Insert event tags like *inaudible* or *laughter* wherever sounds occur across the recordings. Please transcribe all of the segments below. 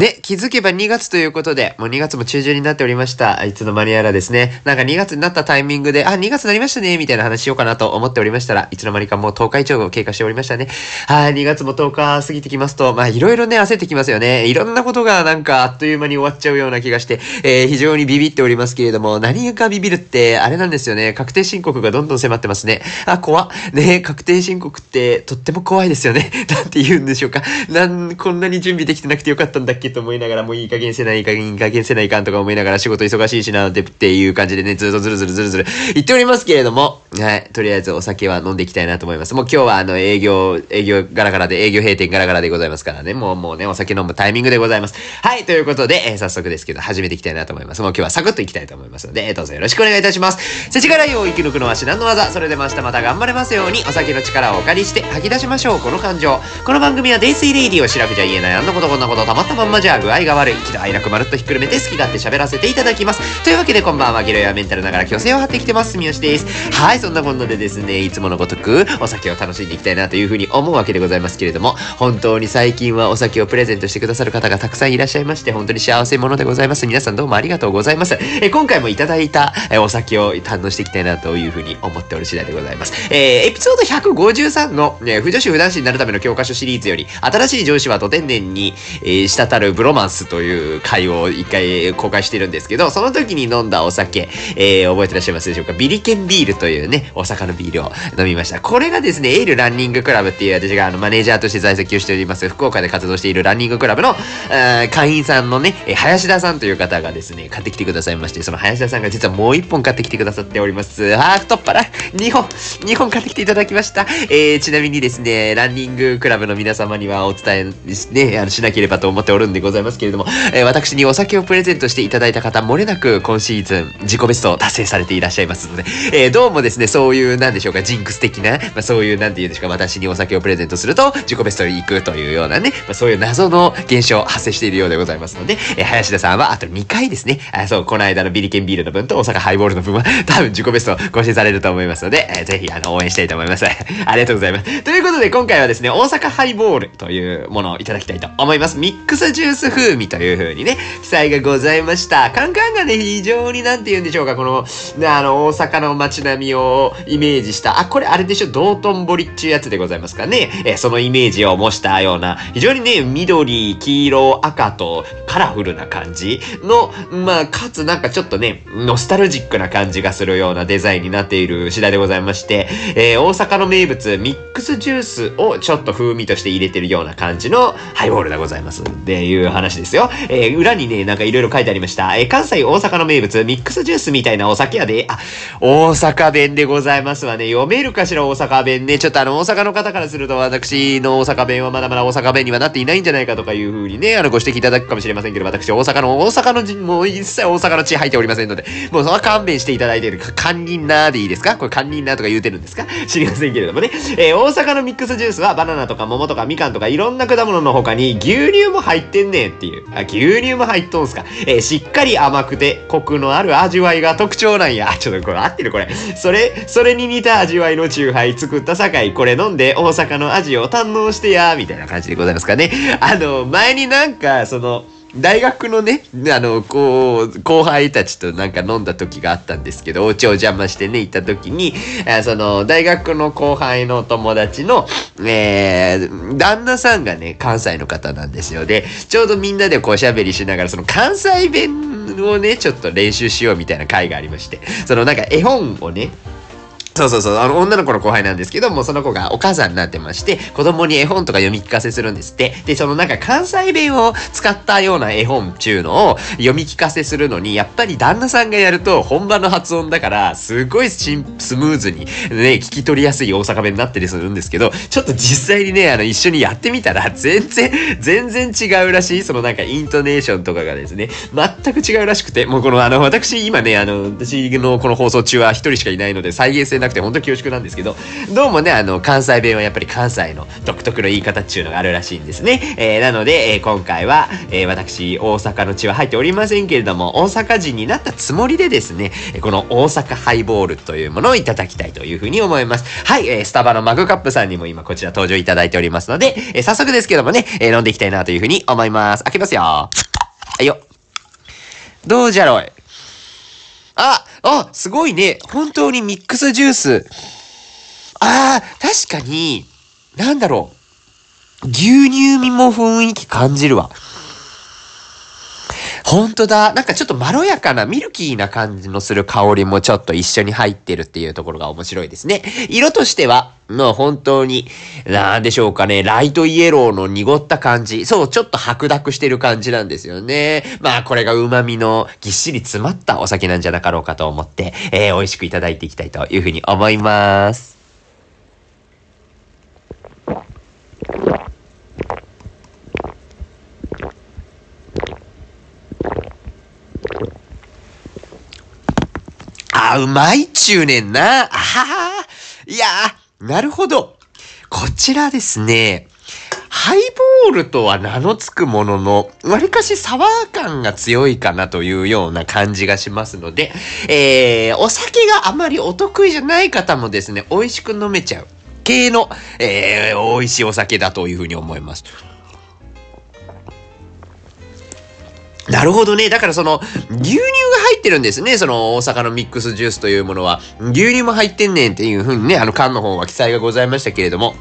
ね、気づけば2月ということで、もう2月も中旬になっておりました。いつの間にやらですね。なんか2月になったタイミングで、あ、2月になりましたね、みたいな話しようかなと思っておりましたら、いつの間にかもう10日以上経過しておりましたね。はい、2月も10日過ぎてきますと、まあいろいろね、焦ってきますよね。いろんなことがなんかあっという間に終わっちゃうような気がして、えー、非常にビビっておりますけれども、何かビビるって、あれなんですよね。確定申告がどんどん迫ってますね。あ、怖。ね、確定申告ってとっても怖いですよね。*laughs* なんて言うんでしょうか。なん、こんなに準備できてなくてよかったんだっけと思いながら、もういい加減せない、いい加減、いい加減せないかんとか思いながら仕事忙しいしなってっていう感じでね、ずっとずるずるずるずる言っておりますけれども、はい、とりあえずお酒は飲んでいきたいなと思います。もう今日はあの営業、営業ガラガラで、営業閉店ガラガラでございますからね、もうもうね、お酒飲むタイミングでございます。はい、ということで、えー、早速ですけど、始めていきたいなと思います。もう今日はサクッといきたいと思いますので、どうぞよろしくお願いいたします。世知辛いを生き抜くのは至難の技。それでも明日また頑張れますように、お酒の力をお借りして吐き出しましょう、この感情。この番組はデイスイレイディを白くじゃ言えない、あんなことこんなことたまったまんまじゃあ具合が悪い。一度愛楽まるっとひっくるめて好き勝手喋らせていただきます。というわけでこんばんは、ゲロやメンタルながら虚勢を張ってきてます。住吉です。はい、そんなこんなでですね、いつものごとくお酒を楽しんでいきたいなというふうに思うわけでございますけれども、本当に最近はお酒をプレゼントしてくださる方がたくさんいらっしゃいまして、本当に幸せ者でございます。皆さんどうもありがとうございます。え今回もいただいたえお酒を堪能していきたいなというふうに思っておる次第でございます。えー、エピソード153の、ね、不女子不男子になるための教科書シリーズより、新しい上司はと天然に、えー、滴るブロマンスという回を一回公開してるんですけど、その時に飲んだお酒、えー、覚えてらっしゃいますでしょうか？ビリケンビールというね、お魚ビールを飲みました。これがですね、エールランニングクラブっていう私があのマネージャーとして在籍をしております、福岡で活動しているランニングクラブの、会員さんのね、林田さんという方がですね、買ってきてくださいまして、その林田さんが実はもう一本買ってきてくださっております。あー、太っ腹 !2 本 !2 本買ってきていただきました。えー、ちなみにですね、ランニングクラブの皆様にはお伝え,、ね、あのしなければと思っておるんでございますけれども、えー、私にお酒をプレゼントしていただいた方、漏れなく今シーズン自己ベストを達成されていらっしゃいますので、えー、どうもですね、そういう、なんでしょうか、ジンクス的な、まあ、そういう、なんて言うんでしょうか、私にお酒をプレゼントすると、自己ベストに行くというようなね、まあ、そういう謎の現象発生しているようでございますので、えー、林田さんはあと2回ですね、あそう、この間のビリケンビールの分と大阪ハイボールの分は、多分自己ベスト更新されると思いますので、えー、ぜひ、あの、応援したいと思います。*laughs* ありがとうございます。ということで、今回はですね、大阪ハイボールというものをいただきたいと思います。ミックスジュース風味という風にね、記載がございました。カンカンがね、非常になんて言うんでしょうか、この、あの、大阪の街並みをイメージした、あ、これあれでしょ、道頓堀っていうやつでございますかね。え、そのイメージを模したような、非常にね、緑、黄色、赤とカラフルな感じの、まあ、かつなんかちょっとね、ノスタルジックな感じがするようなデザインになっている次第でございまして、えー、大阪の名物、ミックスジュースをちょっと風味として入れてるような感じのハイボールでございます。っていう話ですよ。えー、裏にね、なんかいろいろ書いてありました。えー、関西大阪の名物、ミックスジュースみたいなお酒屋で、あ、大阪弁でございますわね。読めるかしら大阪弁ね。ちょっとあの、大阪の方からすると私の大阪弁はまだまだ大阪弁にはなっていないんじゃないかとかいうふうにね、あの、ご指摘いただくかもしれませんけど、私大阪の、大阪の、もう一切大阪の血入っておりませんので、もうその勘弁していただいている、堪忍なでいいですか？これ堪忍なとか言うてるんですか？知りませんけれどもね。えー、大阪のミックスジュースはバナナとか桃とかみかんとかいろんな果物の他に牛乳も入っててんねんっていう。あ、牛乳も入っとんすか。えー、しっかり甘くてコクのある味わいが特徴なんや。ちょっとこれ合ってるこれ。それ、それに似た味わいのチューハイ作った酒井、これ飲んで大阪の味を堪能してや、みたいな感じでございますかね。あの、前になんか、その、大学のね、あの、こう、後輩たちとなんか飲んだ時があったんですけど、お家を邪魔してね、行った時に、あその、大学の後輩の友達の、えー、旦那さんがね、関西の方なんですよ。で、ちょうどみんなでこう喋りしながら、その関西弁をね、ちょっと練習しようみたいな会がありまして、そのなんか絵本をね、そうそうそう、あの、女の子の後輩なんですけども、その子がお母さんになってまして、子供に絵本とか読み聞かせするんですって。で、そのなんか関西弁を使ったような絵本っていうのを読み聞かせするのに、やっぱり旦那さんがやると本場の発音だから、すごいスムーズにね、聞き取りやすい大阪弁になったりするんですけど、ちょっと実際にね、あの、一緒にやってみたら、全然、全然違うらしい。そのなんかイントネーションとかがですね、全く違うらしくて、もうこのあの、私今ね、あの、私のこの放送中は一人しかいないので、再現性なくて本当恐縮なんですけど、どうもね、あの、関西弁はやっぱり関西の独特の言い方っていうのがあるらしいんですね。えー、なので、えー、今回は、えー、私、大阪の血は入っておりませんけれども、大阪人になったつもりでですね、この大阪ハイボールというものをいただきたいというふうに思います。はい、えー、スタバのマグカップさんにも今こちら登場いただいておりますので、えー、早速ですけどもね、えー、飲んでいきたいなというふうに思います。開けますよ。はいよ。どうじゃろい。あ、あ、すごいね。本当にミックスジュース。ああ、確かに、なんだろう。牛乳味も雰囲気感じるわ。ほんとだ。なんかちょっとまろやかなミルキーな感じのする香りもちょっと一緒に入ってるっていうところが面白いですね。色としては、もう本当に、なんでしょうかね、ライトイエローの濁った感じ。そう、ちょっと白濁してる感じなんですよね。まあこれが旨味のぎっしり詰まったお酒なんじゃなかろうかと思って、えー、美味しくいただいていきたいというふうに思います。あ、うまいっちゅうねんな。あはは。いやなるほど。こちらですね、ハイボールとは名の付くものの、わりかしサワー感が強いかなというような感じがしますので、えー、お酒があまりお得意じゃない方もですね、美味しく飲めちゃう系の、えー、美味しいお酒だというふうに思います。なるほどね。だからその、牛乳が入ってるんですね。その、大阪のミックスジュースというものは。牛乳も入ってんねんっていう風にね、あの缶の方は記載がございましたけれども。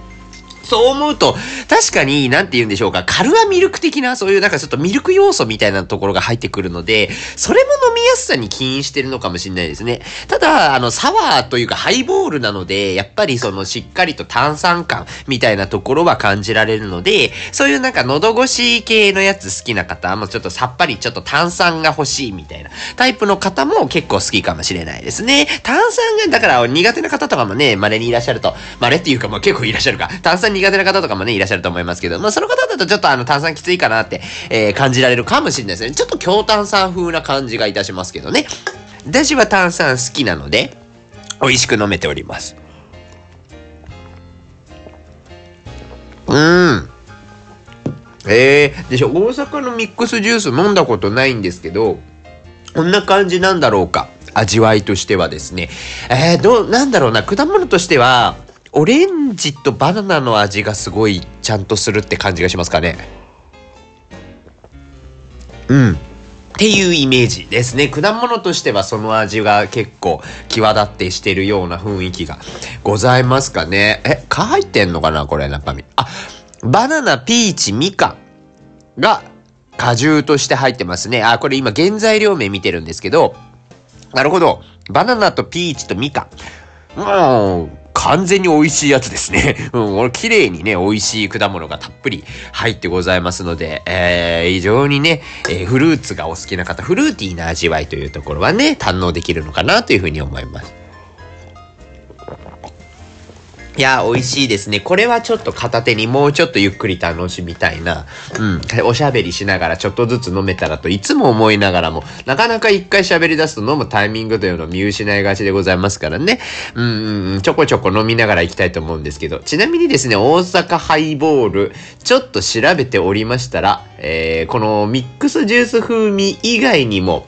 そう思うと、確かに、なんて言うんでしょうか、カルアミルク的な、そういうなんかちょっとミルク要素みたいなところが入ってくるので、それも飲みやすさに起因してるのかもしれないですね。ただ、あの、サワーというかハイボールなので、やっぱりそのしっかりと炭酸感みたいなところは感じられるので、そういうなんか喉越し系のやつ好きな方、もうちょっとさっぱりちょっと炭酸が欲しいみたいなタイプの方も結構好きかもしれないですね。炭酸が、だから苦手な方とかもね、稀にいらっしゃると、稀っていうかもう結構いらっしゃるか、炭酸苦手な方とかもね、いらっしゃると思いますけど、まあその方だとちょっとあの炭酸きついかなって、えー、感じられるかもしれないですね。ちょっと強炭酸風な感じがいたしますけどね。私は炭酸好きなので、美味しく飲めております。うん。えー、でしょ、大阪のミックスジュース飲んだことないんですけど、こんな感じなんだろうか。味わいとしてはですね。えー、どう、なんだろうな、果物としては、オレンジとバナナの味がすごいちゃんとするって感じがしますかね。うん。っていうイメージですね。果物としてはその味が結構際立ってしてるような雰囲気がございますかね。え、蚊入ってんのかなこれ中身。あ、バナナ、ピーチ、みかんが果汁として入ってますね。あ、これ今原材料名見てるんですけど、なるほど。バナナとピーチとみかん。もう、完全に美味しいやつですね。*laughs* うん、これ綺麗にね、美味しい果物がたっぷり入ってございますので、えー、非常にね、えー、フルーツがお好きな方、フルーティーな味わいというところはね、堪能できるのかなというふうに思います。いや、美味しいですね。これはちょっと片手にもうちょっとゆっくり楽しみたいな。うん。おしゃべりしながらちょっとずつ飲めたらといつも思いながらも、なかなか一回喋り出すと飲むタイミングというのを見失いがちでございますからね。うん、ちょこちょこ飲みながら行きたいと思うんですけど、ちなみにですね、大阪ハイボール、ちょっと調べておりましたら、えー、このミックスジュース風味以外にも、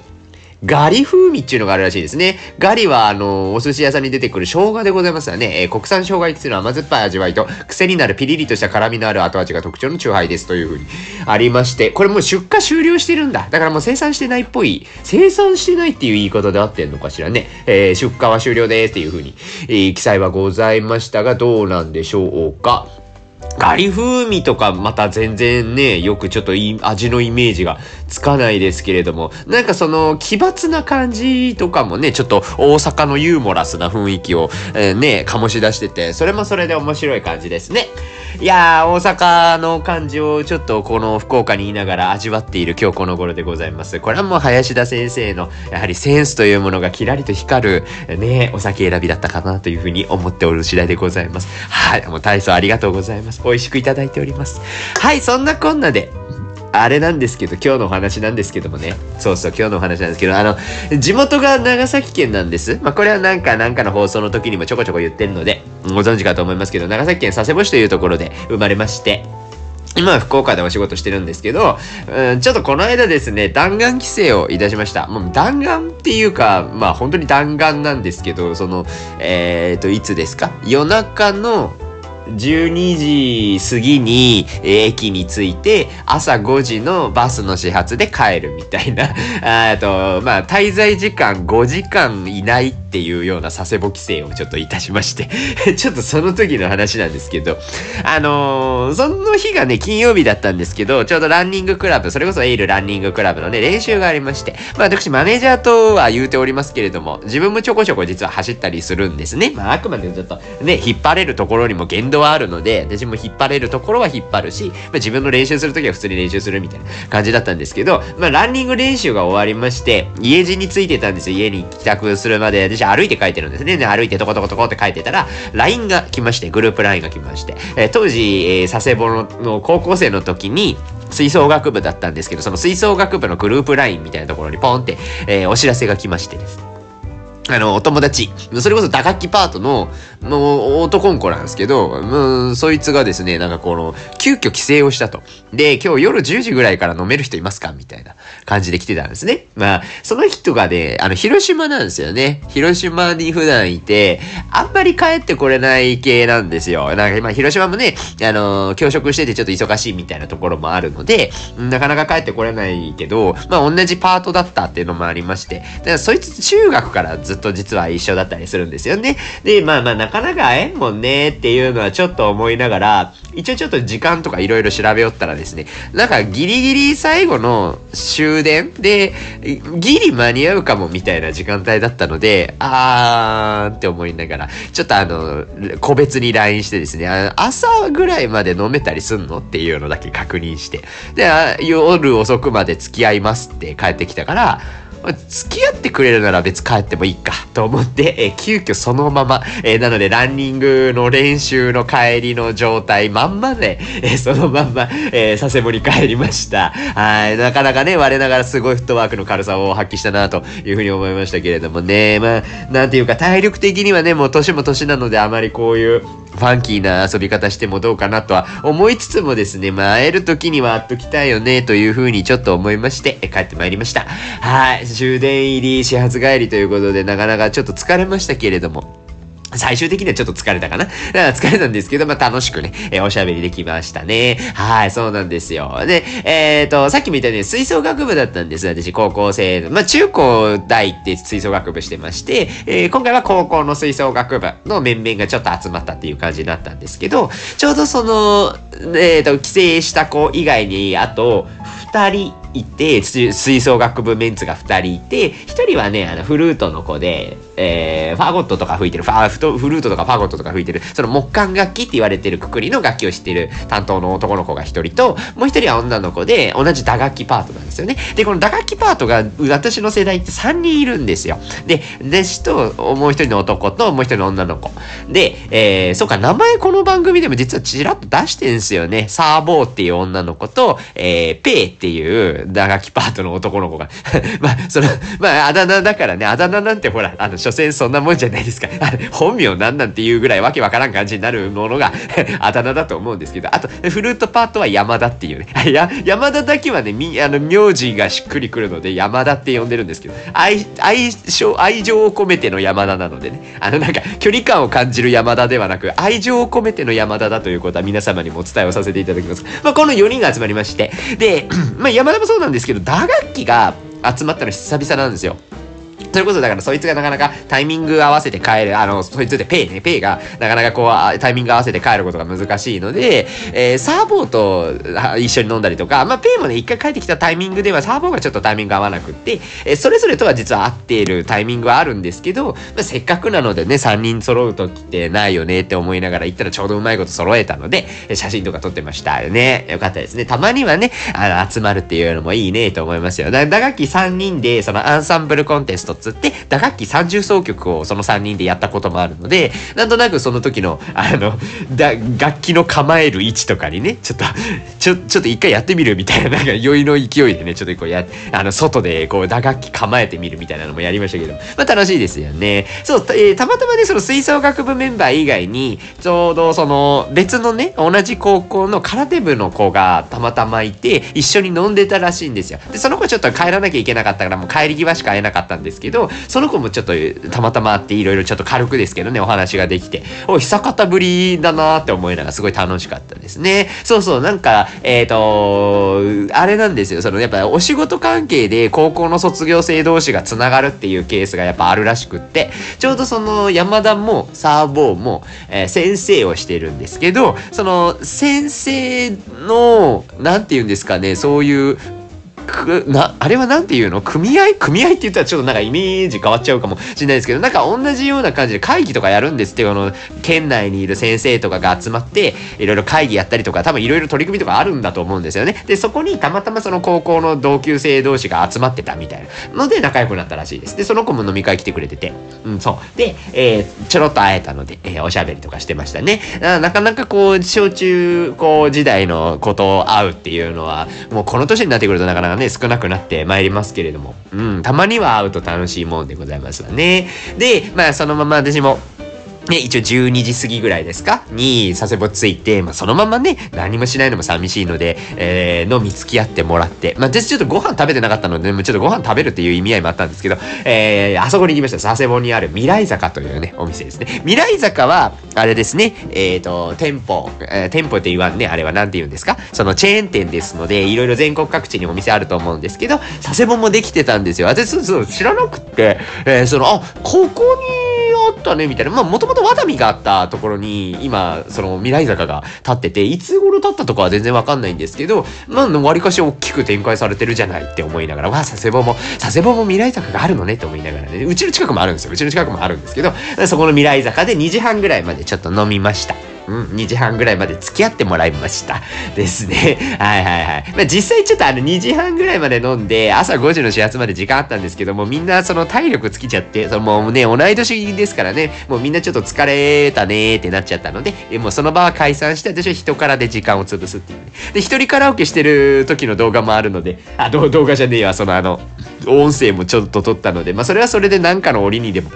ガリ風味っていうのがあるらしいですね。ガリは、あの、お寿司屋さんに出てくる生姜でございますよね。えー、国産生姜焼きする甘酸っぱい味わいと、癖になるピリリとした辛みのある後味が特徴のチューハイですというふうにありまして、これもう出荷終了してるんだ。だからもう生産してないっぽい。生産してないっていう言い方で合ってんのかしらね。えー、出荷は終了ですっていうふうに、えー、記載はございましたが、どうなんでしょうか。ガリ風味とかまた全然ね、よくちょっと味のイメージがつかないですけれども、なんかその奇抜な感じとかもね、ちょっと大阪のユーモラスな雰囲気を、えー、ね、醸し出してて、それもそれで面白い感じですね。いやー、大阪の感じをちょっとこの福岡にいながら味わっている今日この頃でございます。これはもう林田先生のやはりセンスというものがキラリと光るね、お酒選びだったかなというふうに思っておる次第でございます。はい、もう体操ありがとうございます。美味しくいただいております。はい、そんなこんなで、あれなんですけど、今日のお話なんですけどもね。そうそう、今日のお話なんですけど、あの、地元が長崎県なんです。まあ、これはなんか、なんかの放送の時にもちょこちょこ言ってるので、ご存知かと思いますけど、長崎県佐世保市というところで生まれまして、今は福岡でお仕事してるんですけど、うん、ちょっとこの間ですね、弾丸規制をいたしました。もう弾丸っていうか、まあ本当に弾丸なんですけど、その、えっ、ー、と、いつですか？夜中の12時過ぎに駅に着いて朝5時のバスの始発で帰るみたいな。*laughs* あとまあ滞在時間5時間いないっていうような佐世保規制をちょっといたしまして *laughs* ちょっとその時の話なんですけどあのー、その日がね金曜日だったんですけどちょうどランニングクラブそれこそエイルランニングクラブのね練習がありましてまあ私マネージャーとは言うておりますけれども自分もちょこちょこ実は走ったりするんですねまああくまでちょっとね引っ張れるところにも限度はあるので、私も引っ張れるところは引っ張るし、まあ、自分の練習するときは普通に練習するみたいな感じだったんですけど、まあ、ランニング練習が終わりまして、家路についてたんですよ。家に帰宅するまで、私歩いて帰ってるんですね。で、歩いてトコトコトコって書いてたら、LINE が来まして、グループ LINE が来まして、えー、当時、えー、佐世保の高校生の時に、吹奏楽部だったんですけど、その吹奏楽部のグループ LINE みたいなところにポンって、えー、お知らせが来ましてですね。あの、お友達、それこそ打楽器パートの、もう男ん子なんですけど、うん、そいつがですね、なんかこの、急遽帰省をしたと。で、今日夜10時ぐらいから飲める人いますかみたいな感じで来てたんですね。まあ、その人がね、あの、広島なんですよね。広島に普段いて、あんまり帰ってこれない系なんですよ。なんか今、広島もね、あの、教職しててちょっと忙しいみたいなところもあるので、なかなか帰ってこれないけど、まあ、同じパートだったっていうのもありまして、だからそいつ中学からずずっと実は一緒だったりするんですよね。で、まあまあ、なかなか会えんもんねっていうのはちょっと思いながら、一応ちょっと時間とかいろいろ調べよったらですね、なんかギリギリ最後の終電で、ギリ間に合うかもみたいな時間帯だったので、あーって思いながら、ちょっとあの、個別に LINE してですね、朝ぐらいまで飲めたりすんのっていうのだけ確認して、で、夜遅くまで付き合いますって帰ってきたから、付き合ってくれるなら別帰ってもいいかと思って、えー、急遽そのまま、えー、なのでランニングの練習の帰りの状態まんまで、えー、そのまんま、えー、佐世保に帰りました。はい、なかなかね、我ながらすごいフットワークの軽さを発揮したなというふうに思いましたけれどもね、まあ、なんていうか体力的にはね、もう年も年なのであまりこういうファンキーな遊び方してもどうかなとは思いつつもですね、まあ会える時には会っときたいよねというふうにちょっと思いまして、帰ってまいりました。はい、終電入り始発帰りということでなかなかちょっと疲れましたけれども、最終的にはちょっと疲れたかなだから疲れたんですけど、まあ、楽しくね、えー、おしゃべりできましたね。はい、そうなんですよ。で、えっ、ー、と、さっきも言ったように吹奏楽部だったんです。私、高校生の。まあ、中高大って吹奏楽部してまして、えー、今回は高校の吹奏楽部の面々がちょっと集まったっていう感じになったんですけど、ちょうどその、えっ、と、帰省した子以外に、あと、二人いて、吹奏楽部メンツが二人いて、一人はね、あの、フルートの子で、えー、ファゴットとか吹いてる、ファフフルートとかファゴットとか吹いてる、その木管楽器って言われてるくくりの楽器を知ってる担当の男の子が一人と、もう一人は女の子で、同じ打楽器パートなんですよね。で、この打楽器パートが、私の世代って3人いるんですよ。で、弟子と、もう一人の男と、もう一人の女の子。で、えー、そうか、名前この番組でも実はちらっと出してんすよね。サーボーっていう女の子と、えー、ペイっていう打楽器パートの男の子が。*laughs* まあ、その、まあ、あだ名だからね、あだ名なんてほら、あの、所詮そんなもんじゃないですか。*laughs* 本名なんなんていうぐらいわけわからん感じになるものが *laughs* あだ名だと思うんですけど、あと、フルートパートは山田っていうね。や、山田だけはね、み、あの、名字がしっくりくるので、山田って呼んでるんですけど、愛、愛情、愛情を込めての山田なのでね。あの、なんか、距離感を感じる山田ではなく、愛情を込めての山田だということは皆様にもお伝えをさせていただきます。まあ、この4人が集まりまして、で、*clears throat* まあ、山田もそうなんですけど、打楽器が集まったの久々なんですよ。それこそだからそいつがなかなかタイミング合わせて帰る、あの、そいつでペイね、ペイがなかなかこうタイミング合わせて帰ることが難しいので、えー、サーボーと一緒に飲んだりとか、まあペイもね、一回帰ってきたタイミングではサーボーがちょっとタイミング合わなくって、えー、それぞれとは実は合っているタイミングはあるんですけど、まあ、せっかくなのでね、3人揃う時ってないよねって思いながら行ったらちょうどうまいこと揃えたので、写真とか撮ってましたよね。よかったですね。たまにはね、あの、集まるっていうのもいいねと思いますよ。だ打楽器3人で、そのアンサンブルコンテスト卒って打楽器30奏曲をその3人でやったこともあるのでなんとなくその時のあのだ楽器の構える位置とかにねちょっとちょちょっと一回やってみるみたいななんか酔いの勢いでねちょっとこうやあの外でこう打楽器構えてみるみたいなのもやりましたけどまあ楽しいですよね。そうた,、えー、たまたまねその吹奏楽部メンバー以外にちょうどその別のね同じ高校の空手部の子がたまたまいて一緒に飲んでたらしいんですよ。でその子ちょっと帰らなきゃいけなかったからもう帰り際しか会えなかったんですけどその子もちょっとたまたま会っていろいろちょっと軽くですけどねお話ができて。お久方ぶりだなって思いながらすごい楽しかったですね。そうそうなんかえっ、ー、とあれなんですよ。そのやっぱお仕事関係で高校の卒業生同士がつながるっていうケースがやっぱあるらしくって。ちょうどその山田もサーボーも、えー、先生をしてるんですけどその先生の何て言うんですかねそういうくなあれは何て言うの？組合？組合って言ったらちょっとなんかイメージ変わっちゃうかもしれないですけどなんか同じような感じで会議とかやるんですってこの県内にいる先生とかが集まっていろいろ会議やったりとか多分いろいろ取り組みとかあるんだと思うんですよね。でそこにたまたまその高校の同級生同士が集まってたみたいなので仲良くなったらしいです。でその子も飲み会来てくれてて。うんそう。で、えー、ちょろっと会えたので、えー、おしゃべりとかしてましたね。なかなかこう小中高時代のことを会うっていうのはもうこの年になってくるとなかなかがね少なくなってまいりますけれども、うん、たまには会うと楽しいもんでございますわね。で、まあそのまま私もね、一応12時過ぎぐらいですか？に佐世保着いて、まあ、そのままね、何もしないのも寂しいので、えー、飲み付き合ってもらって、まあ、私ちょっとご飯食べてなかったので、ちょっとご飯食べるっていう意味合いもあったんですけど、えー、あそこに行きました。佐世保にある未来坂というね、お店ですね。未来坂は、あれですね、えっ、ー、と、店舗、えー、店舗って言わんね、あれは何て言うんですか？そのチェーン店ですので、いろいろ全国各地にお店あると思うんですけど、佐世保もできてたんですよ。私、そうそう、知らなくって、えー、その、あ、ここに、ったねみたいな。まあもともとワタミがあったところに今その未来坂が立ってていつ頃立ったとかは全然わかんないんですけどまあわりかし大きく展開されてるじゃないって思いながらわあ佐世保も佐世保も未来坂があるのねって思いながらね。うちの近くもあるんですよ。うちの近くもあるんですけどそこの未来坂で2時半ぐらいまでちょっと飲みました。うん、2時半ぐらいまで付き合ってもらいました。ですね。*laughs* はいはいはい。まあ、実際ちょっとあの2時半ぐらいまで飲んで、朝5時の始発まで時間あったんですけども、みんなその体力尽きちゃって、そのもうね、同い年ですからね、もうみんなちょっと疲れたねーってなっちゃったので、もうその場は解散して、私は人からで時間を潰すっていうね。で、一人カラオケしてる時の動画もあるので、あ、動画じゃねえわ、そのあの、音声もちょっと撮ったので、まあそれはそれで何かの折にでも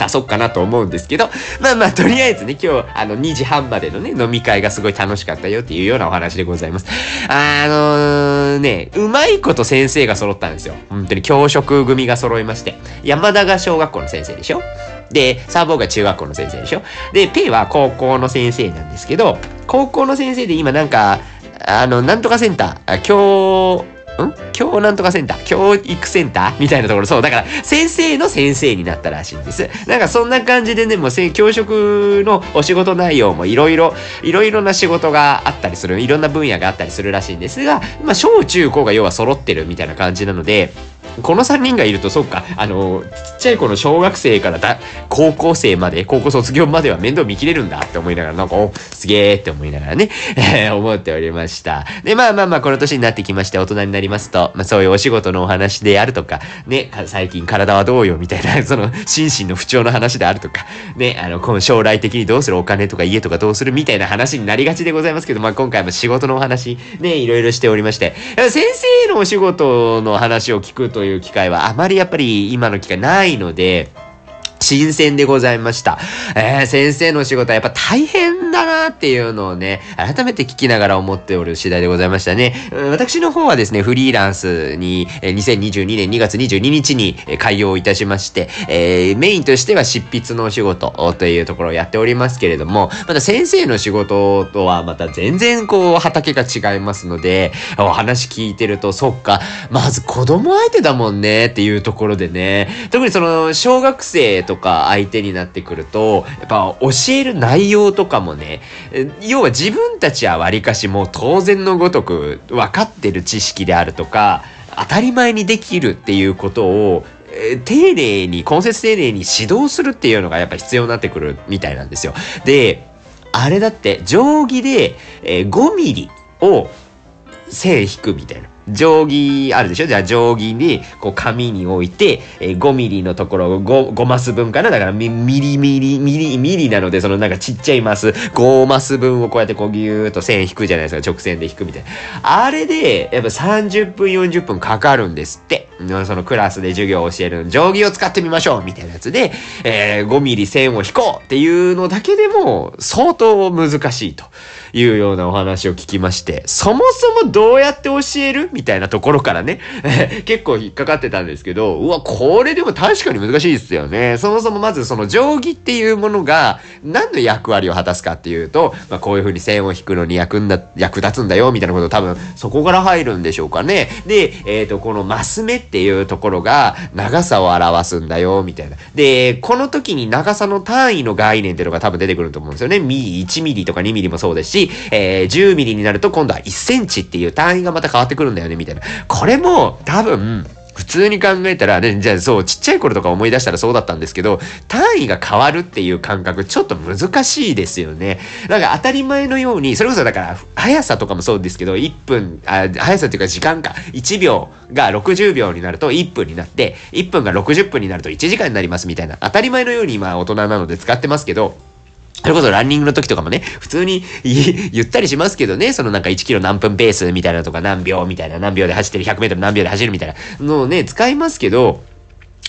出そうかなと思うんですけど、まあまあ、とりあえずね、今日、あの、2時半までのね、飲み会がすごい楽しかったよっていうようなお話でございます。あのー、ね、うまいこと先生が揃ったんですよ。本当に教職組が揃いまして。山田が小学校の先生でしょ？で、サーボーが中学校の先生でしょ？で、ペイは高校の先生なんですけど、高校の先生で今なんか、あの、なんとかセンター、今日、ん？教なんとかセンター？教育センター？みたいなところ、そう、だから、先生の先生になったらしいんです。なんかそんな感じでね、もう教職のお仕事内容もいろいろ、いろいろな仕事があったりする、いろんな分野があったりするらしいんですが、まあ、小中高が要は揃ってるみたいな感じなので、この3人がいると、そっか、あの、ちっちゃい子の小学生からだ高校生まで、高校卒業までは面倒見切れるんだって思いながら、なんか、お、すげーって思いながらね、えー、思っておりました。で、まあまあまあ、この年になってきまして、大人になりますと、まあそういうお仕事のお話であるとか、ね、最近体はどうよみたいな、*laughs* その、心身の不調の話であるとか、ね、あの、この将来的にどうする？お金とか家とかどうする？みたいな話になりがちでございますけど、まあ今回も仕事のお話、ね、いろいろしておりまして、先生のお仕事の話を聞くという機会はあまりやっぱり今の機会ないので、新鮮でございました。えー、先生の仕事はやっぱ大変？だなっていうのをね、改めて聞きながら思っておる次第でございましたね。私の方はですね、フリーランスに2022年2月22日に開業いたしまして、えー、メインとしては執筆のお仕事というところをやっておりますけれども、また先生の仕事とはまた全然こう畑が違いますので、お話聞いてると、そっか、まず子供相手だもんねっていうところでね、特にその小学生とか相手になってくると、やっぱ教える内容とかもね、要は自分たちはわりかしもう当然のごとく分かってる知識であるとか、当たり前にできるっていうことを、丁寧に、根節丁寧に指導するっていうのがやっぱ必要になってくるみたいなんですよ。で、あれだって定規で、5ミリを線引くみたいな。定規あるでしょ？じゃあ定規に、こう紙に置いて、えー、5ミリのところ 5, 5マス分かな？だからミリミリ、ミリ、ミリなので、そのなんかちっちゃいマス、5マス分をこうやってこうギューっと線引くじゃないですか。直線で引くみたいな。あれで、やっぱ30分、40分かかるんですって。そのクラスで授業を教える定規を使ってみましょうみたいなやつで、えー、5ミリ線を引こうっていうのだけでも相当難しいと。いうようなお話を聞きまして、そもそもどうやって教えるみたいなところからね、*laughs* 結構引っかかってたんですけど、うわ、これでも確かに難しいですよね。そもそもまずその定規っていうものが何の役割を果たすかっていうと、まあ、こういう風に線を引くのに役んだ、役立つんだよ、みたいなこと多分そこから入るんでしょうかね。で、えっ、ー、と、このマス目ってっていうところが長さを表すんだよ、みたいな。で、この時に長さの単位の概念っていうのが多分出てくると思うんですよね。ミ、1ミリとか2ミリもそうですし、し、えー、10ミリになると今度は1センチっていう単位がまた変わってくるんだよね、みたいな。これも多分、普通に考えたら、ね、じゃあそう、ちっちゃい頃とか思い出したらそうだったんですけど、単位が変わるっていう感覚、ちょっと難しいですよね。なんか当たり前のように、それこそだから、速さとかもそうですけど、1分、あ速さっていうか時間か、1秒が60秒になると1分になって、1分が60分になると1時間になりますみたいな、当たり前のように今大人なので使ってますけど、それこそランニングの時とかもね、普通に言 *laughs* ったりしますけどね、そのなんか1キロ何分ペースみたいなとか何秒みたいな、何秒で走ってる、100メートル何秒で走るみたいなのをね、使いますけど、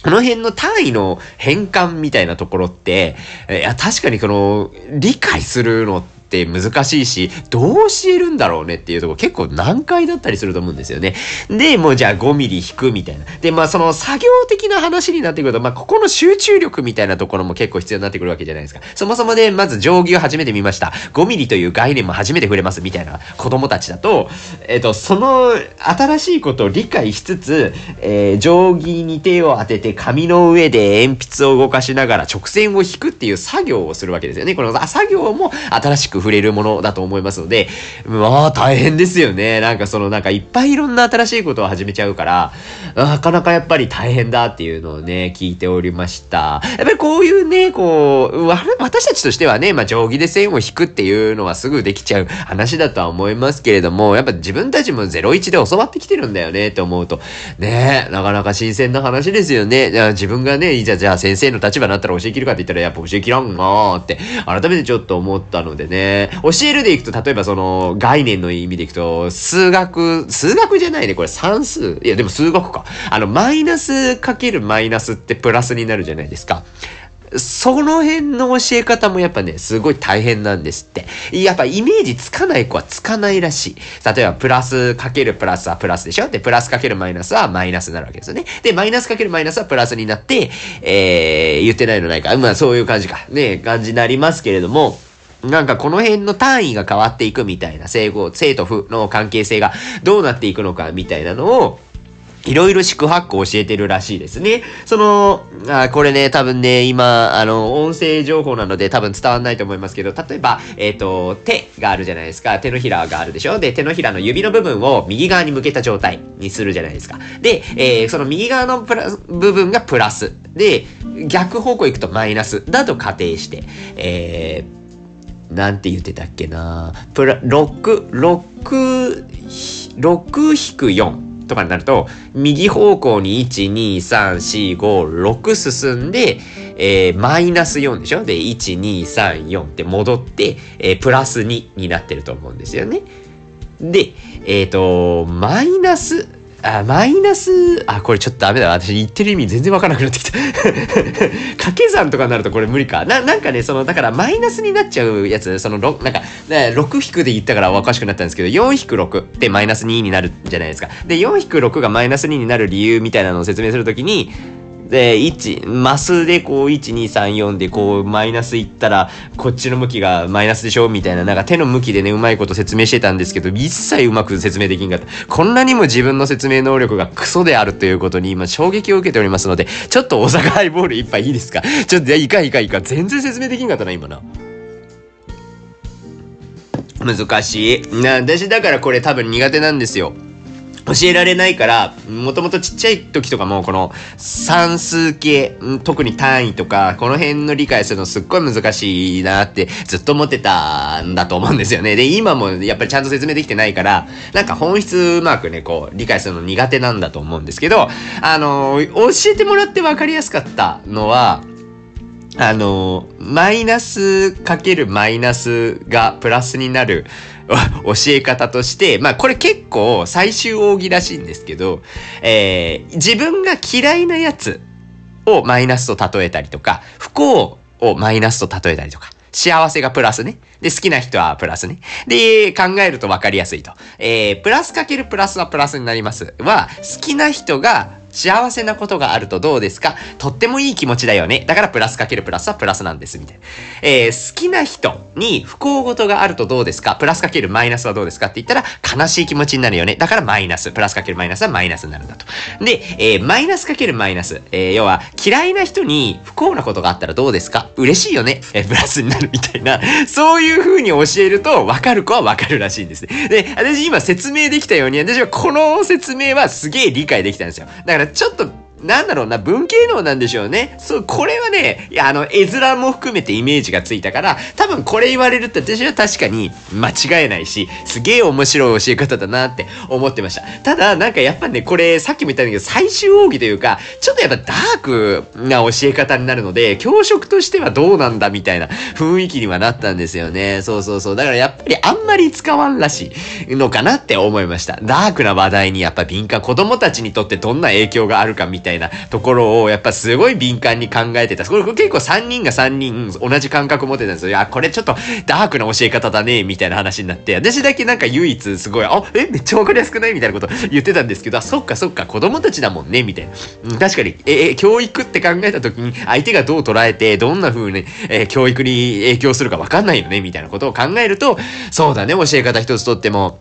この辺の単位の変換みたいなところって、いや、確かにこの、理解するのって、って難しいし、どう教えるんだろうねっていうとこ結構難解だったりすると思うんですよね。で、もうじゃあ5ミリ引くみたいな。で、まあその作業的な話になってくると、まあここの集中力みたいなところも結構必要になってくるわけじゃないですか。そもそもで、まず定規を初めて見ました。5ミリという概念も初めて触れますみたいな子供たちだと、えっ、と、その新しいことを理解しつつ、えー、定規に手を当てて紙の上で鉛筆を動かしながら直線を引くっていう作業をするわけですよね。この作業も新しく触れるものだと思いますので、まあ大変ですよね。なんかそのなんかいっぱいいろんな新しいことを始めちゃうから、なかなかやっぱり大変だっていうのをね、聞いておりました。やっぱりこういうね、こう、私たちとしてはね、まあ定規で線を引くっていうのはすぐできちゃう話だとは思いますけれども、やっぱ自分たちも01で教わってきてるんだよねって思うと、ねなかなか新鮮な話ですよね。自分がね、いざじゃあ先生の立場になったら教えきるかって言ったらやっぱ教えきらんなーって、改めてちょっと思ったのでね、教えるでいくと、例えばその概念の意味でいくと、数学、数学じゃないね、これ算数。いや、でも数学か。あの、マイナスかけるマイナスってプラスになるじゃないですか。その辺の教え方もやっぱね、すごい大変なんですって。やっぱイメージつかない子はつかないらしい。例えば、プラスかけるプラスはプラスでしょ？で、プラスかけるマイナスはマイナスになるわけですよね。で、マイナスかけるマイナスはプラスになって、えー、言ってないのないか。まあ、そういう感じか。ね、感じになりますけれども、なんかこの辺の単位が変わっていくみたいな、生後、生と負の関係性がどうなっていくのかみたいなのを、いろいろ宿泊を教えてるらしいですね。その、あこれね、多分ね、今、あの、音声情報なので多分伝わんないと思いますけど、例えば、えっ、ー、と、手があるじゃないですか。手のひらがあるでしょ？で、手のひらの指の部分を右側に向けた状態にするじゃないですか。で、えー、その右側のプラス部分がプラス。で、逆方向行くとマイナスだと仮定して、えー、なんて言ってたっけなプラ、6、6、6-4とかになると、右方向に1、2、3、4、5、6進んで、えー、マイナス4でしょ？で、1、2、3、4って戻って、えー、プラス2になってると思うんですよね。で、えっ、ー、と、マイナス、あ、マイナス、あ、これちょっとダメだ。私言ってる意味全然わからなくなってきた *laughs* 掛け算とかになるとこれ無理か。な、なんかね、その、だからマイナスになっちゃうやつ、その、なんか、6引くで言ったからおかしくなったんですけど、4引く6ってマイナス2になるじゃないですか。で、4引く6がマイナス2になる理由みたいなのを説明するときに、で、1、マスでこう、1、2、3、4でこう、マイナスいったら、こっちの向きがマイナスでしょみたいな、なんか手の向きでね、うまいこと説明してたんですけど、一切うまく説明できんかった。こんなにも自分の説明能力がクソであるということに今衝撃を受けておりますので、ちょっと大阪ハイボール一杯いいですか？ちょっと、いかいかいか。全然説明できんかったな、今な。難しい。な、私だからこれ多分苦手なんですよ。教えられないから、もともとちっちゃい時とかも、この算数系、特に単位とか、この辺の理解するのすっごい難しいなってずっと思ってたんだと思うんですよね。で、今もやっぱりちゃんと説明できてないから、なんか本質うまくね、こう、理解するの苦手なんだと思うんですけど、あの、教えてもらって分かりやすかったのは、あの、マイナスかけるマイナスがプラスになる *laughs* 教え方として、まあこれ結構最終奥義らしいんですけど、えー、自分が嫌いなやつをマイナスと例えたりとか、不幸をマイナスと例えたりとか、幸せがプラスね。で、好きな人はプラスね。で、考えると分かりやすいと。えー、プラスかけるプラスはプラスになります。は、好きな人が幸せなことがあるとどうですか？とってもいい気持ちだよね。だからプラスかけるプラスはプラスなんです。みたいな。えー、好きな人に不幸事があるとどうですか？プラスかけるマイナスはどうですか？って言ったら悲しい気持ちになるよね。だからマイナス。プラスかけるマイナスはマイナスになるんだと。で、えー、マイナスかけるマイナス。えー、要は嫌いな人に不幸なことがあったらどうですか？嬉しいよね。えー、プラスになるみたいな。そういう風に教えると分かる子は分かるらしいんですね。で、私今説明できたように、私はこの説明はすげえ理解できたんですよ。だからちょっとなんだろうな、文系能なんでしょうね。そう、これはね、あの、絵面も含めてイメージがついたから、多分これ言われるって私は確かに間違えないし、すげえ面白い教え方だなって思ってました。ただ、なんかやっぱね、これ、さっきも言ったんだけど、最終奥義というか、ちょっとやっぱダークな教え方になるので、教職としてはどうなんだみたいな雰囲気にはなったんですよね。そうそうそう。だからやっぱりあんまり使わんらしいのかなって思いました。ダークな話題にやっぱ敏感、子供たちにとってどんな影響があるかみたいなたいなところをやっぱすごい敏感に考えてた。これ結構3人が3人同じ感覚持ってたんですよ。いや、これちょっとダークな教え方だね、みたいな話になって、私だけなんか唯一すごい、あ、え、めっちゃわかりやすくない？みたいなこと言ってたんですけど、あ、そっかそっか、子供たちだもんね、みたいな。確かに、え、教育って考えた時に、相手がどう捉えて、どんな風に、え、教育に影響するかわかんないよね、みたいなことを考えると、そうだね、教え方一つとっても、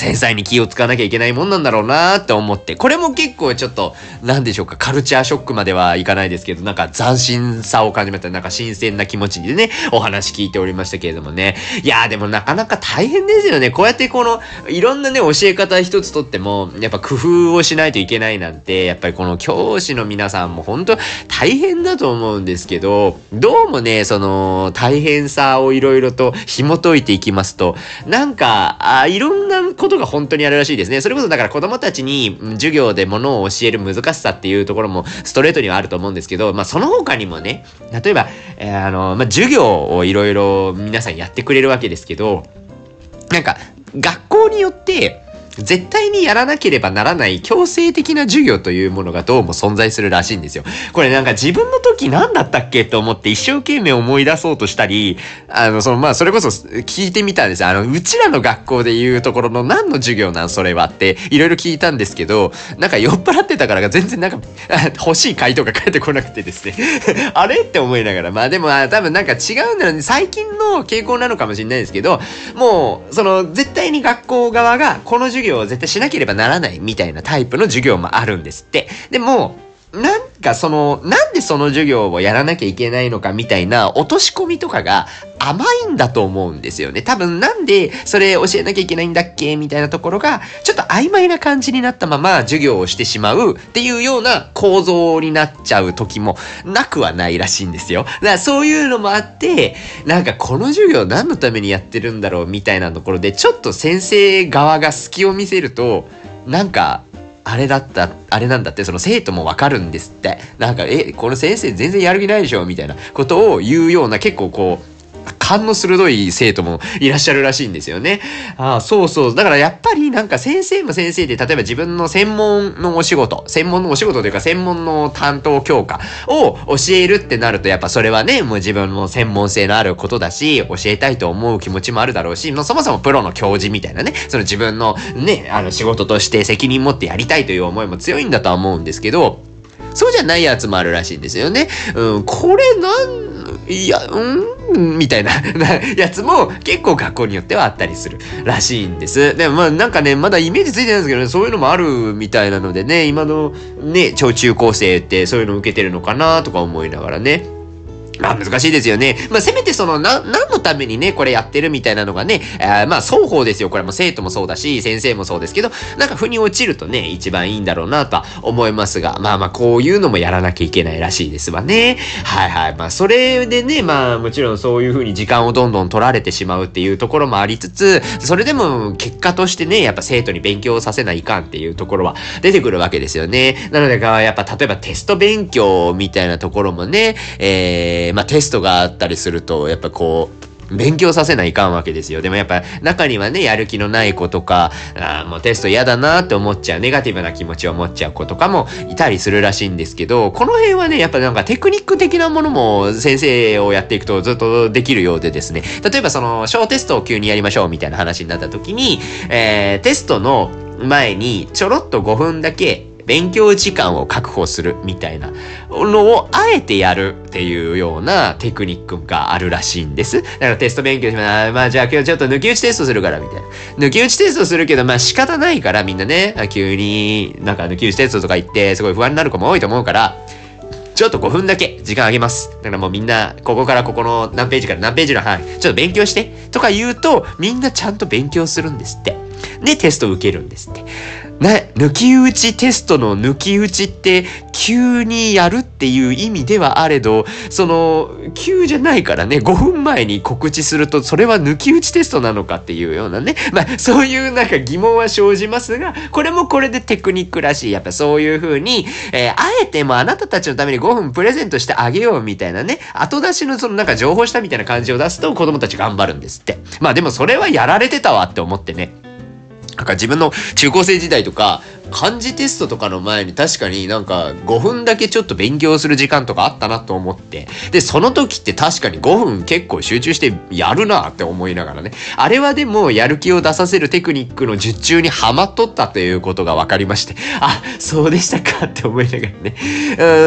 繊細に気を使わなきゃいけないもんなんだろうなって思って、これも結構ちょっと、なんでしょうか、カルチャーショックまではいかないですけど、なんか斬新さを感じました。なんか新鮮な気持ちでね、お話聞いておりましたけれどもね。いやーでもなかなか大変ですよね。こうやってこの、いろんなね、教え方一つとっても、やっぱ工夫をしないといけないなんて、やっぱりこの教師の皆さんも本当大変だと思うんですけど、どうもね、その、大変さをいろいろと紐解いていきますと、なんか、あいろんなことことが本当にあるらしいですね。それこそだから子供たちに授業で物を教える難しさっていうところもストレートにはあると思うんですけど、まあその他にもね、例えば、えー、あの、まあ授業をいろいろ皆さんやってくれるわけですけど、なんか学校によって、絶対にやらなければならない強制的な授業というものがどうも存在するらしいんですよ。これなんか自分の時何だったっけと思って一生懸命思い出そうとしたり、あの、そのまあそれこそ聞いてみたんです。あの、うちらの学校でいうところの何の授業なんそれはっていろいろ聞いたんですけど、なんか酔っ払ってたからが全然なんか *laughs* 欲しい回答が返ってこなくてですね *laughs* あれ？って思いながら。まあでも多分なんか違うんだろうね。最近の傾向なのかもしれないですけど、もう、その絶対に学校側がこの授業業を絶対しなければならないみたいなタイプの授業もあるんですって。でも、なんかその、なんでその授業をやらなきゃいけないのかみたいな落とし込みとかが甘いんだと思うんですよね。多分なんでそれ教えなきゃいけないんだっけみたいなところが、ちょっと曖昧な感じになったまま授業をしてしまうっていうような構造になっちゃう時もなくはないらしいんですよ。だからそういうのもあって、なんかこの授業何のためにやってるんだろうみたいなところで、ちょっと先生側が隙を見せると、なんかあれだった、あれなんだって、その生徒もわかるんですって。なんか、え、この先生全然やる気ないでしょみたいなことを言うような結構こう、勘の鋭い生徒もいらっしゃるらしいんですよね。ああ、そうそう。だからやっぱりなんか先生も先生で、例えば自分の専門のお仕事、専門のお仕事というか専門の担当教科を教えるってなると、やっぱそれはね、もう自分の専門性のあることだし、教えたいと思う気持ちもあるだろうし、そもそもプロの教授みたいなね、その自分のね、あの仕事として責任持ってやりたいという思いも強いんだとは思うんですけど、そうじゃないやつもあるらしいんですよね。うん、これなん、いや、うん、みたいな *laughs* やつも結構学校によってはあったりするらしいんです。でもまあなんかね、まだイメージついてないんですけどね、そういうのもあるみたいなのでね、今のね、小中高生ってそういうの受けてるのかなとか思いながらね。まあ難しいですよね。まあせめてその、な、何のためにね、これやってるみたいなのがね、あまあ双方ですよ。これも生徒もそうだし、先生もそうですけど、なんか腑に落ちるとね、一番いいんだろうなとは思いますが、まあまあこういうのもやらなきゃいけないらしいですわね。はいはい。まあそれでね、まあもちろんそういう風に時間をどんどん取られてしまうっていうところもありつつ、それでも結果としてね、やっぱ生徒に勉強させないかんっていうところは出てくるわけですよね。なので、やっぱ例えばテスト勉強みたいなところもね、えー、まあテストがあったりすると、やっぱこう、勉強させないかんわけですよ。でもやっぱ中にはね、やる気のない子とか、あもうテスト嫌だなって思っちゃう、ネガティブな気持ちを持っちゃう子とかもいたりするらしいんですけど、この辺はね、やっぱなんかテクニック的なものも先生をやっていくとずっとできるようでですね、例えばその小テストを急にやりましょうみたいな話になった時に、えー、テストの前にちょろっと5分だけ勉強時間を確保するみたいなのをあえてやるっていうようなテクニックがあるらしいんです。だからテスト勉強しまあ、まあじゃあ今日ちょっと抜き打ちテストするからみたいな。抜き打ちテストするけどまあ仕方ないからみんなね、急になんか抜き打ちテストとか言ってすごい不安になる子も多いと思うから、ちょっと5分だけ時間あげます。だからもうみんな、ここからここの何ページから何ページの範囲、ちょっと勉強して、とか言うと、みんなちゃんと勉強するんですって。で、テスト受けるんですって。な、抜き打ちテストの抜き打ちって急にやるっていう意味ではあれど、その、急じゃないからね、5分前に告知すると、それは抜き打ちテストなのかっていうようなね、まあ、そういうなんか疑問は生じますが、これもこれでテクニックらしい。やっぱそういう風に、えー、あえてもあなたたちのために5分プレゼントしてあげようみたいなね、後出しのそのなんか情報したみたいな感じを出すと子供たち頑張るんですって。まあでもそれはやられてたわって思ってね。なんか自分の中高生時代とか、漢字テストとかの前に確かになんか5分だけちょっと勉強する時間とかあったなと思って。で、その時って確かに5分結構集中してやるなって思いながらね。あれはでもやる気を出させるテクニックの術中にはまっとったということが分かりまして。あ、そうでしたかって思いながらね。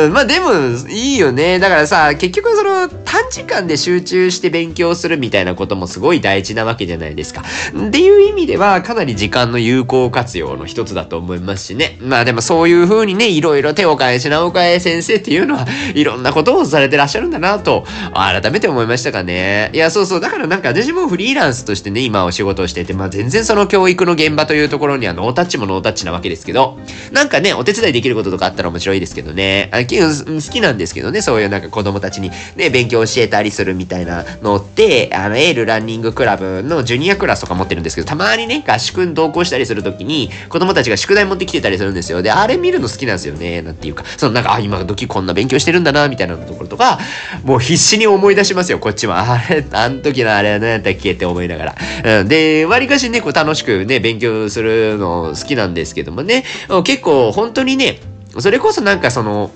うん、まあでもいいよね。だからさ、結局その短時間で集中して勉強するみたいなこともすごい大事なわけじゃないですか。っていう意味ではかなり時間の有効活用の一つだと思います。ますしね。まあでもそういう風にね、いろいろ手を変え品を変え先生っていうのは、*laughs* いろんなことをされてらっしゃるんだなと、改めて思いましたかね。いや、そうそう。だからなんか私もフリーランスとしてね、今お仕事をしてて、まあ全然その教育の現場というところにはノータッチもノータッチなわけですけど、なんかね、お手伝いできることとかあったら面白いですけどね。あ好きなんですけどね、そういうなんか子供たちにね、勉強教えたりするみたいなのって、あの、エールランニングクラブのジュニアクラスとか持ってるんですけど、たまにね、合宿に同行したりするときに、子供たちが宿題持ってきてたりするんですよ。で、あれ見るの好きなんですよね。なんていうか、そのなんか、あ、今時こんな勉強してるんだな、みたいなところとか、もう必死に思い出しますよ、こっちは。あれ、あの時のあれは何やったっけって思いながら。うん。で、割かしね、こう楽しくね、勉強するの好きなんですけどもね、結構本当にね、それこそなんかその、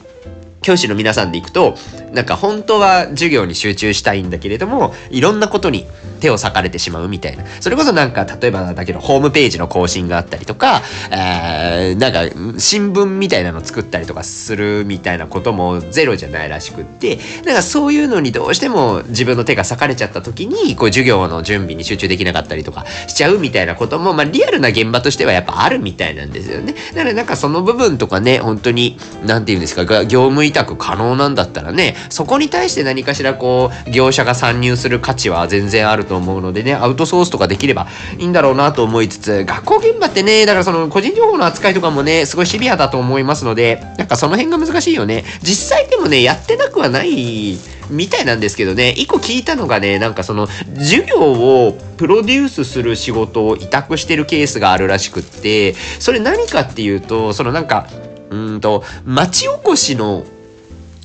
教師の皆さんで行くと、なんか本当は授業に集中したいんだけれども、いろんなことに手を裂かれてしまうみたいな。それこそなんか、例えばだけど、ホームページの更新があったりとか、えー、なんか、新聞みたいなの作ったりとかするみたいなこともゼロじゃないらしくって、なんかそういうのにどうしても自分の手が裂かれちゃった時に、こう授業の準備に集中できなかったりとかしちゃうみたいなことも、まあリアルな現場としてはやっぱあるみたいなんですよね。だからなんかその部分とかね、本当に、なんて言うんですか、業務委託可能なんだったらね、そこに対して何かしらこう、業者が参入する価値は全然あると思うのでね、アウトソースとかできればいいんだろうなと思いつつ、学校現場ってね、だからその個人情報の扱いとかもね、すごいシビアだと思いますので、なんかその辺が難しいよね。実際でもね、やってなくはないみたいなんですけどね、一個聞いたのがね、なんかその、授業をプロデュースする仕事を委託してるケースがあるらしくって、それ何かっていうと、そのなんか、うんと、町おこしの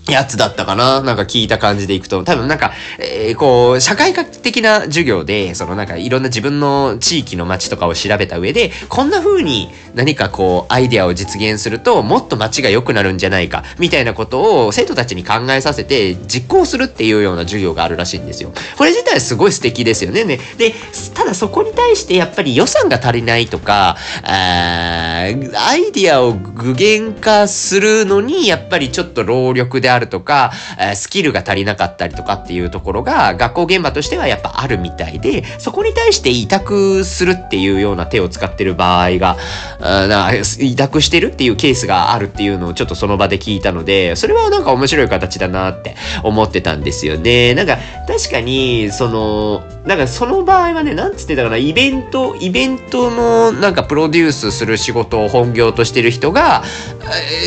やつだったかななんか聞いた感じでいくと、多分なんか、えー、こう、社会学的な授業で、そのなんかいろんな自分の地域の街とかを調べた上で、こんな風に何かこう、アイデアを実現すると、もっと街が良くなるんじゃないか、みたいなことを生徒たちに考えさせて、実行するっていうような授業があるらしいんですよ。これ自体すごい素敵ですよね。ねで、ただそこに対してやっぱり予算が足りないとか、あアイデアを具現化するのに、やっぱりちょっと労力であるとか、えスキルが足りなかったりとかっていうところが、学校現場としてはやっぱあるみたいで、そこに対して委託するっていうような手を使ってる場合が、な委託してるっていうケースがあるっていうのをちょっとその場で聞いたので、それはなんか面白い形だなって思ってたんですよね。なんか、確かに、その、なんかその場合はね、なんつってたかな、イベント、イベントのなんかプロデュースする仕事を本業としてる人が、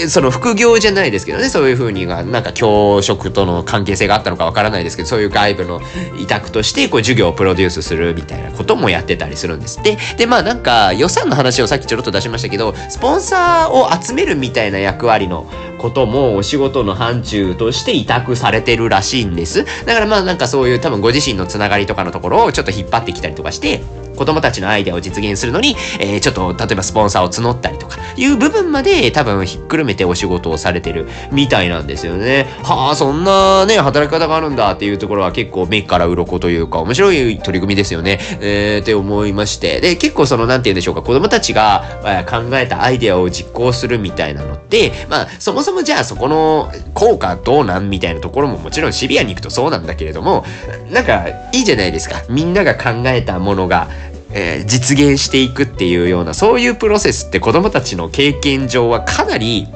え、その副業じゃないですけどね、そういう風にが、なんか教職との関係性があったのかわからないですけど、そういう外部の委託として、こう授業をプロデュースするみたいなこともやってたりするんです。で、で、まあなんか予算の話をさっきちょろっと出しましたけど、スポンサーを集めるみたいな役割のこともお仕事の範疇として委託されてるらしいんです。だからまあなんかそういう多分ご自身のつながりとかのところをちょっと引っ張ってきたりとかして、子供たちのアイデアを実現するのに、えー、ちょっと、例えばスポンサーを募ったりとか、いう部分まで多分ひっくるめてお仕事をされてるみたいなんですよね。はあ、そんなね、働き方があるんだっていうところは結構目から鱗というか、面白い取り組みですよね。えー、って思いまして。で、結構その、なんて言うんでしょうか、子供たちが、え、考えたアイデアを実行するみたいなのって、まあ、そもそもじゃあそこの効果どうなんみたいなところももちろんシビアに行くとそうなんだけれども、なんか、いいじゃないですか。みんなが考えたものが、えー、実現していくっていうようなそういうプロセスって子供たちの経験上はかなり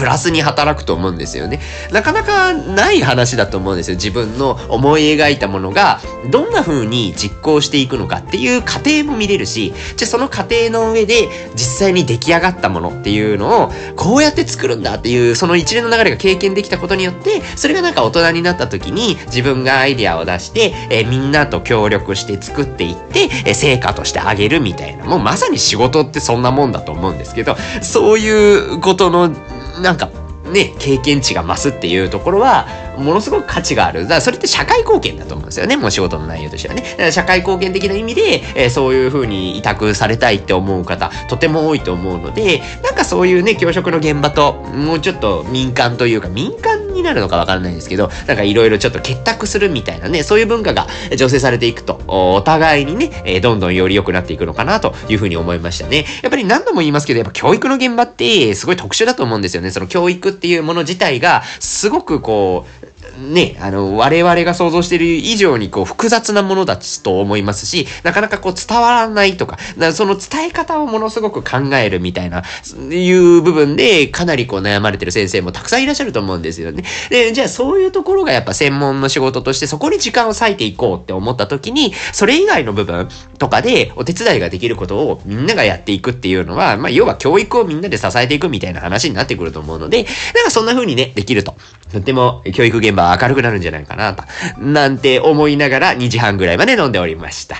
プラスに働くと思うんですよね。なかなかない話だと思うんですよ。自分の思い描いたものがどんな風に実行していくのかっていう過程も見れるし、じゃあその過程の上で実際に出来上がったものっていうのをこうやって作るんだっていうその一連の流れが経験できたことによって、それがなんか大人になった時に自分がアイデアを出して、えー、みんなと協力して作っていって、えー、成果としてあげるみたいな。もうまさに仕事ってそんなもんだと思うんですけど、そういうことのなんかね、経験値が増すっていうところは、ものすごく価値がある。だからそれって社会貢献だと思うんですよね。もう仕事の内容としてはね。社会貢献的な意味で、えー、そういう風に委託されたいって思う方、とても多いと思うので、なんかそういうね、教職の現場と、もうちょっと民間というか、民間になるのかわからないんですけど、なんかいろいろちょっと結託するみたいなね、そういう文化が醸成されていくと、お互いにね、えー、どんどんより良くなっていくのかなという風に思いましたね。やっぱり何度も言いますけど、やっぱ教育の現場ってすごい特殊だと思うんですよね。その教育っていうもの自体が、すごくこう、ね、あの、我々が想像している以上にこう複雑なものだと思いますし、なかなかこう伝わらないとか、かその伝え方をものすごく考えるみたいな、いう部分でかなりこう悩まれてる先生もたくさんいらっしゃると思うんですよね。で、じゃあそういうところがやっぱ専門の仕事としてそこに時間を割いていこうって思った時に、それ以外の部分とかでお手伝いができることをみんながやっていくっていうのは、まあ要は教育をみんなで支えていくみたいな話になってくると思うので、なんかそんな風にね、できると。とても教育現場は明るくなるんじゃないかなと、なんて思いながら2時半ぐらいまで飲んでおりました。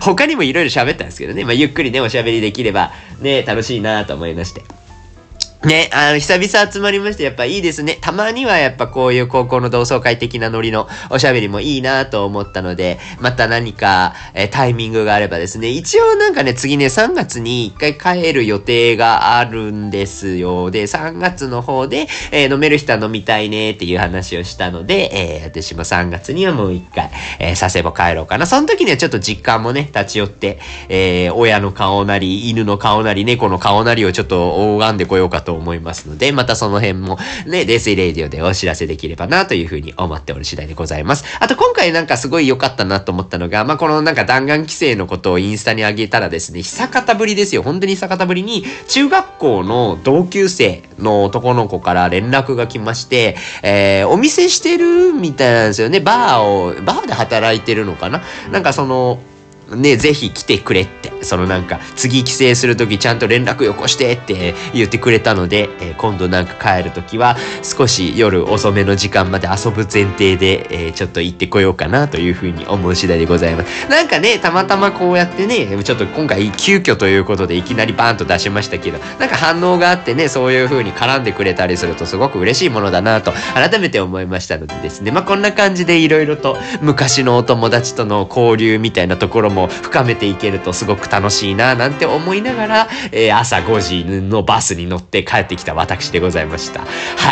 他にもいろいろ喋ったんですけどね、まあ、ゆっくりね、おしゃべりできればね、楽しいなと思いまして。ね、あの、久々集まりまして、やっぱいいですね。たまにはやっぱこういう高校の同窓会的なノリのおしゃべりもいいなと思ったので、また何か、えタイミングがあればですね、一応なんかね、次ね、3月に一回帰る予定があるんですよ。で、3月の方で、えー、飲める人は飲みたいねっていう話をしたので、えー、私も3月にはもう一回、えー、佐世保帰ろうかな。その時にはちょっと実感もね、立ち寄って、えー、親の顔なり、犬の顔なり、猫の顔なりをちょっと拝んでこようかとと思いますので、またその辺もね、冷水レディオでお知らせできればなというふうに思っておる次第でございます。あと今回なんかすごい良かったなと思ったのが、まあ、このなんか弾丸規制のことをインスタに上げたらですね、久方ぶりですよ。本当に久方ぶりに、中学校の同級生の男の子から連絡が来まして、えー、お店してるみたいなんですよね。バーを、バーで働いてるのかななんかその、ね、ぜひ来てくれって、そのなんか、次帰省するときちゃんと連絡よこしてって言ってくれたので、えー、今度なんか帰るときは、少し夜遅めの時間まで遊ぶ前提で、えー、ちょっと行ってこようかなというふうに思う次第でございます。なんかね、たまたまこうやってね、ちょっと今回急遽ということでいきなりバーンと出しましたけど、なんか反応があってね、そういうふうに絡んでくれたりするとすごく嬉しいものだなと、改めて思いましたのでですね、まあこんな感じでいろいろと昔のお友達との交流みたいなところもも深めていけるとすごく楽しいななんて思いながら、えー、朝5時のバスに乗って帰ってきた私でございました。は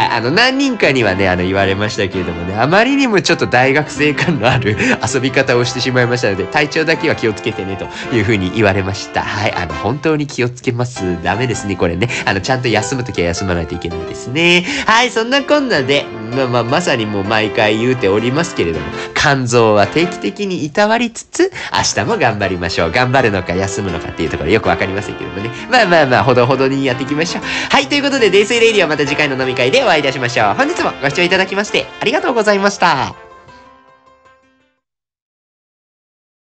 い、あの何人かにはね、あの言われましたけれどもね、あまりにもちょっと大学生感のある *laughs* 遊び方をしてしまいましたので、体調だけは気をつけてねというふうに言われました。はい、あの本当に気をつけます。ダメですね、これね。あのちゃんと休むときは休まないといけないですね。はい、そんなこんなで、まあまあ、まさにもう毎回言うておりますけれども、肝臓は定期的にいたわりつつ、明日も頑張りましょう。頑張るのか休むのかっていうところよくわかりませんけどもね。まあまあまあ、ほどほどにやっていきましょう。はい、ということで、デイスイレイディはまた次回の飲み会でお会いいたしましょう。本日もご視聴いただきまして、ありがとうございました。